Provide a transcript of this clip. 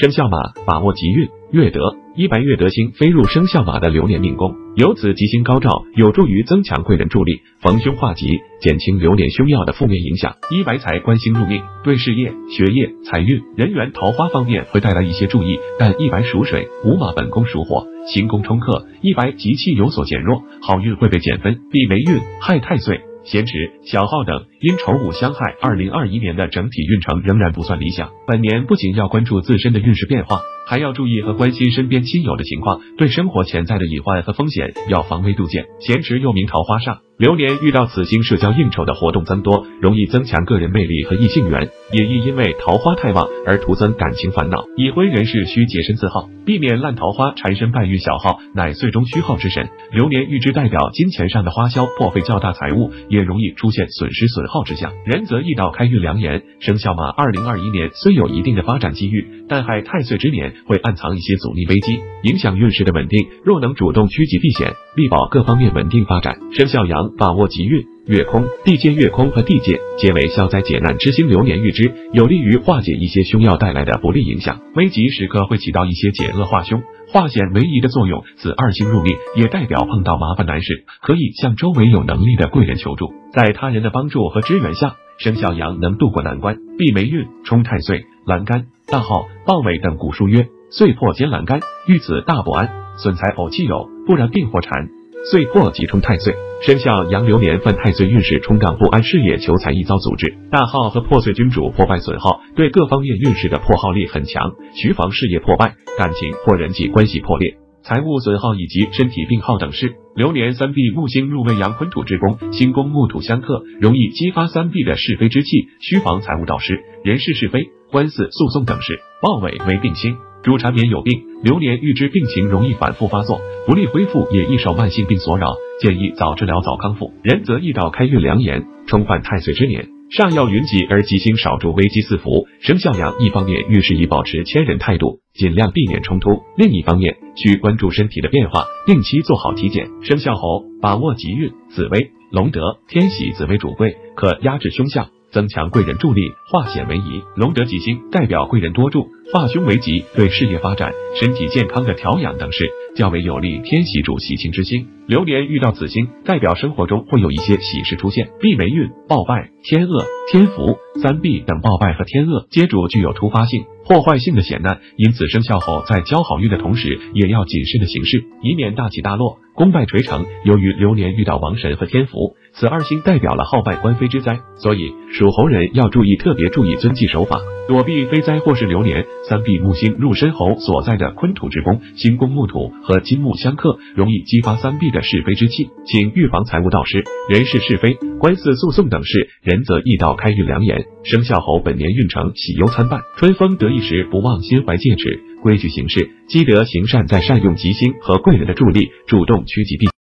生肖马把握吉运，月德一白月德星飞入生肖马的流年命宫，由此吉星高照，有助于增强贵人助力，逢凶化吉，减轻流年凶曜的负面影响。一白财官星入命，对事业、学业、财运、人缘、桃花方面会带来一些注意，但一白属水，五马本宫属火，行宫冲克，一白吉气有所减弱，好运会被减分，避霉运，害太岁。咸池、小号等因丑午相害，二零二一年的整体运程仍然不算理想。本年不仅要关注自身的运势变化，还要注意和关心身边亲友的情况，对生活潜在的隐患和风险要防微杜渐。咸池又名桃花煞。流年遇到此星，社交应酬的活动增多，容易增强个人魅力和异性缘，也易因为桃花太旺而徒增感情烦恼。已婚人士需洁身自好，避免烂桃花缠身，败运小耗乃岁中虚耗之神。流年预知代表金钱上的花销破费较大，财物也容易出现损失损耗之象。人则易到开运良言，生肖马二零二一年虽有一定的发展机遇，但害太岁之年会暗藏一些阻力危机，影响运势的稳定。若能主动趋吉避险，力保各方面稳定发展。生肖羊。把握吉运，月空、地界、月空和地界皆为消灾解难之星，流年预知有利于化解一些凶要带来的不利影响，危急时刻会起到一些解厄化凶、化险为夷的作用。此二星入命，也代表碰到麻烦难事，可以向周围有能力的贵人求助，在他人的帮助和支援下，生肖羊能度过难关，避霉运，冲太岁、栏杆、大号、豹尾等古书曰：岁破兼栏杆，遇此大不安，损财偶气有，不然病或缠。岁破即冲太岁，生肖羊流年犯太岁运势冲荡不安，事业求财易遭阻滞。大号和破碎君主破败损耗，对各方面运势的破耗力很强，需防事业破败、感情或人际关系破裂、财务损耗以及身体病耗等事。流年三壁木星入未阳坤土之宫，星宫木土相克，容易激发三壁的是非之气，需防财务导师、人事是非、官司诉讼等事。豹尾为病星。主缠绵有病，流年预知病情容易反复发作，不利恢复，也易受慢性病所扰，建议早治疗早康复。人则易到开运良言，冲犯太岁之年，上要云集而吉星少助，危机四伏。生肖羊一方面遇事宜保持谦忍态度，尽量避免冲突；另一方面需关注身体的变化，定期做好体检。生肖猴把握吉运，紫薇、龙德、天喜，紫薇主贵，可压制凶相。增强贵人助力，化险为夷。龙德吉星代表贵人多助，化凶为吉，对事业发展、身体健康的调养等事较为有利。天喜主喜庆之星，流年遇到此星，代表生活中会有一些喜事出现。避霉运，暴败、天厄、天福、三避等暴败和天厄，皆主具有突发性。破坏性的险难，因此生肖猴在交好运的同时，也要谨慎的行事，以免大起大落、功败垂成。由于流年遇到王神和天福，此二星代表了好败官非之灾，所以属猴人要注意，特别注意遵纪守法。躲避非灾或是流年，三壁木星入申猴所在的坤土之宫，星宫木土和金木相克，容易激发三壁的是非之气，请预防财务盗失、人事是非、官司诉讼等事。人则易到开运良言。生肖猴本年运程喜忧参半，春风得意时不忘心怀戒尺，规矩行事，积德行善，在善用吉星和贵人的助力，主动趋吉避。